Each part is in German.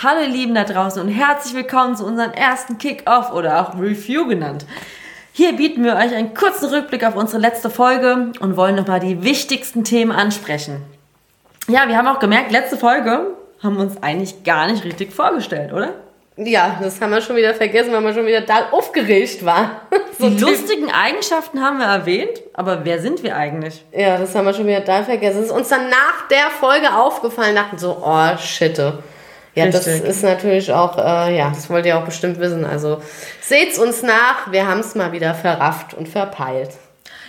Hallo ihr Lieben da draußen und herzlich willkommen zu unserem ersten Kick-Off oder auch Review genannt. Hier bieten wir euch einen kurzen Rückblick auf unsere letzte Folge und wollen nochmal die wichtigsten Themen ansprechen. Ja, wir haben auch gemerkt, letzte Folge haben wir uns eigentlich gar nicht richtig vorgestellt, oder? Ja, das haben wir schon wieder vergessen, weil wir schon wieder da aufgeregt waren. so die lustigen Eigenschaften haben wir erwähnt, aber wer sind wir eigentlich? Ja, das haben wir schon wieder da vergessen. Es ist uns dann nach der Folge aufgefallen, dachten so, oh, shitte. Ja, Richtig. das ist natürlich auch, äh, ja, das wollt ihr auch bestimmt wissen. Also seht's uns nach, wir haben es mal wieder verrafft und verpeilt.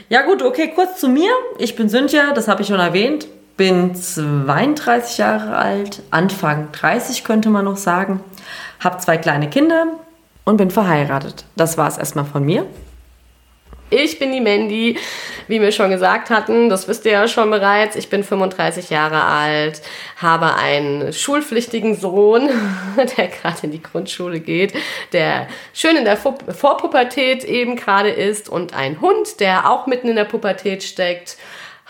Ja gut, okay, kurz zu mir. Ich bin Cynthia, das habe ich schon erwähnt. Bin 32 Jahre alt, Anfang 30 könnte man noch sagen. Hab zwei kleine Kinder und bin verheiratet. Das war es erstmal von mir. Ich bin die Mandy, wie wir schon gesagt hatten, das wisst ihr ja schon bereits. Ich bin 35 Jahre alt, habe einen schulpflichtigen Sohn, der gerade in die Grundschule geht, der schön in der Vorpubertät eben gerade ist und einen Hund, der auch mitten in der Pubertät steckt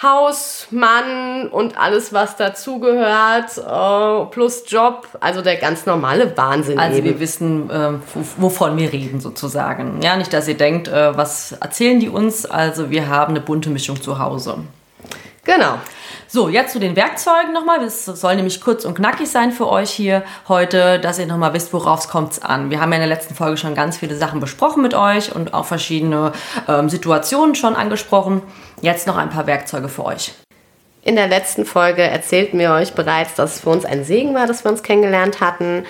Haus, Mann und alles, was dazugehört, äh, plus Job, also der ganz normale Wahnsinn. Also eben. wir wissen, äh, wovon wir reden sozusagen. Ja, nicht, dass ihr denkt, äh, was erzählen die uns. Also wir haben eine bunte Mischung zu Hause. Genau. So, jetzt zu den Werkzeugen nochmal. Es soll nämlich kurz und knackig sein für euch hier heute, dass ihr nochmal wisst, worauf es kommt an. Wir haben ja in der letzten Folge schon ganz viele Sachen besprochen mit euch und auch verschiedene ähm, Situationen schon angesprochen. Jetzt noch ein paar Werkzeuge für euch. In der letzten Folge erzählten wir euch bereits, dass es für uns ein Segen war, dass wir uns kennengelernt hatten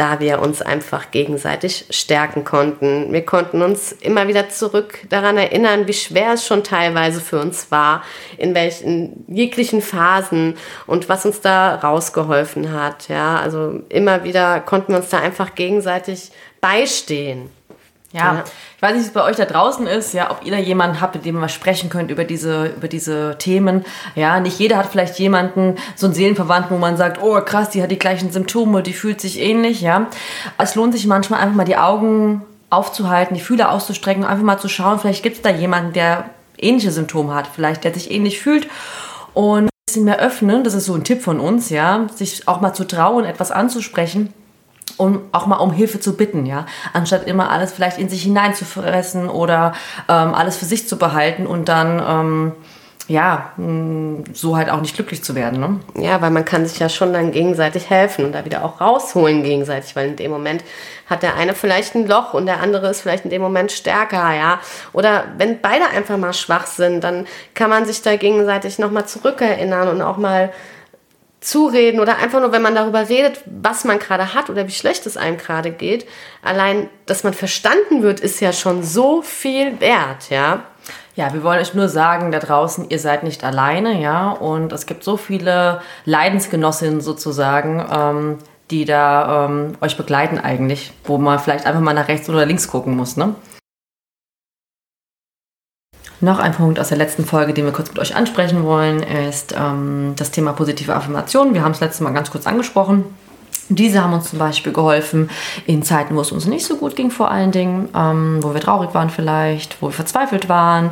da wir uns einfach gegenseitig stärken konnten. Wir konnten uns immer wieder zurück daran erinnern, wie schwer es schon teilweise für uns war, in welchen jeglichen Phasen und was uns da rausgeholfen hat. Ja, also immer wieder konnten wir uns da einfach gegenseitig beistehen. Ja, ja, ich weiß nicht, wie es bei euch da draußen ist, ja, ob ihr da jemanden habt, mit dem ihr mal sprechen könnt über diese, über diese Themen. Ja, nicht jeder hat vielleicht jemanden, so einen Seelenverwandten, wo man sagt, oh krass, die hat die gleichen Symptome, die fühlt sich ähnlich, ja. Es lohnt sich manchmal einfach mal die Augen aufzuhalten, die Fühler auszustrecken, einfach mal zu schauen, vielleicht gibt es da jemanden, der ähnliche Symptome hat, vielleicht der sich ähnlich fühlt und ein bisschen mehr öffnen, das ist so ein Tipp von uns, ja, sich auch mal zu trauen, etwas anzusprechen um auch mal um Hilfe zu bitten, ja, anstatt immer alles vielleicht in sich hineinzufressen oder ähm, alles für sich zu behalten und dann ähm, ja, so halt auch nicht glücklich zu werden. Ne? Ja, weil man kann sich ja schon dann gegenseitig helfen und da wieder auch rausholen gegenseitig, weil in dem Moment hat der eine vielleicht ein Loch und der andere ist vielleicht in dem Moment stärker, ja. Oder wenn beide einfach mal schwach sind, dann kann man sich da gegenseitig nochmal zurückerinnern und auch mal zureden oder einfach nur, wenn man darüber redet, was man gerade hat oder wie schlecht es einem gerade geht. Allein, dass man verstanden wird, ist ja schon so viel wert, ja. Ja, wir wollen euch nur sagen, da draußen, ihr seid nicht alleine, ja, und es gibt so viele Leidensgenossinnen sozusagen, ähm, die da ähm, euch begleiten eigentlich, wo man vielleicht einfach mal nach rechts oder links gucken muss, ne? Noch ein Punkt aus der letzten Folge, den wir kurz mit euch ansprechen wollen, ist ähm, das Thema positive Affirmationen. Wir haben es letztes Mal ganz kurz angesprochen. Diese haben uns zum Beispiel geholfen in Zeiten, wo es uns nicht so gut ging, vor allen Dingen, ähm, wo wir traurig waren vielleicht, wo wir verzweifelt waren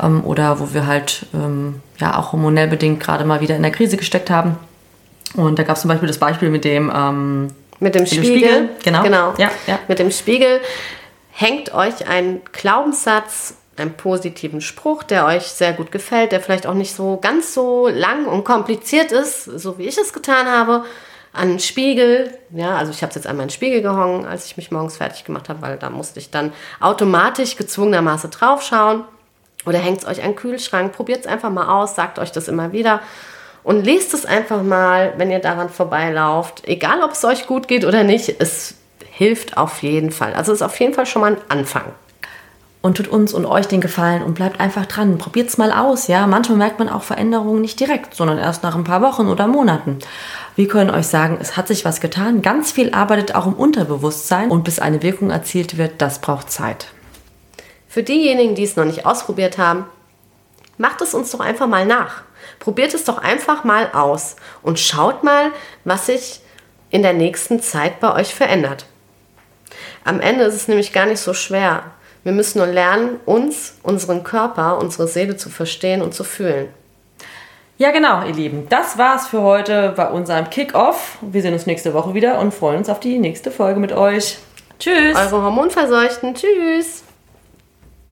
ähm, oder wo wir halt ähm, ja auch hormonell bedingt gerade mal wieder in der Krise gesteckt haben. Und da gab es zum Beispiel das Beispiel mit dem ähm, mit dem, mit Spiegel. Spiegel. Genau. genau. Ja, ja. Mit dem Spiegel hängt euch ein Glaubenssatz einen positiven Spruch, der euch sehr gut gefällt, der vielleicht auch nicht so ganz so lang und kompliziert ist, so wie ich es getan habe, an einen Spiegel. Ja, also ich habe es jetzt an meinen Spiegel gehangen, als ich mich morgens fertig gemacht habe, weil da musste ich dann automatisch gezwungenermaßen draufschauen. Oder hängt es euch an den Kühlschrank, probiert es einfach mal aus, sagt euch das immer wieder und lest es einfach mal, wenn ihr daran vorbeilauft. Egal, ob es euch gut geht oder nicht, es hilft auf jeden Fall. Also es ist auf jeden Fall schon mal ein Anfang und tut uns und euch den Gefallen und bleibt einfach dran. Probiert es mal aus, ja. Manchmal merkt man auch Veränderungen nicht direkt, sondern erst nach ein paar Wochen oder Monaten. Wir können euch sagen, es hat sich was getan. Ganz viel arbeitet auch im Unterbewusstsein und bis eine Wirkung erzielt wird, das braucht Zeit. Für diejenigen, die es noch nicht ausprobiert haben, macht es uns doch einfach mal nach. Probiert es doch einfach mal aus und schaut mal, was sich in der nächsten Zeit bei euch verändert. Am Ende ist es nämlich gar nicht so schwer. Wir müssen nur lernen, uns, unseren Körper, unsere Seele zu verstehen und zu fühlen. Ja, genau, ihr Lieben. Das war's für heute bei unserem Kick-Off. Wir sehen uns nächste Woche wieder und freuen uns auf die nächste Folge mit euch. Tschüss. Eure Hormonverseuchten. Tschüss.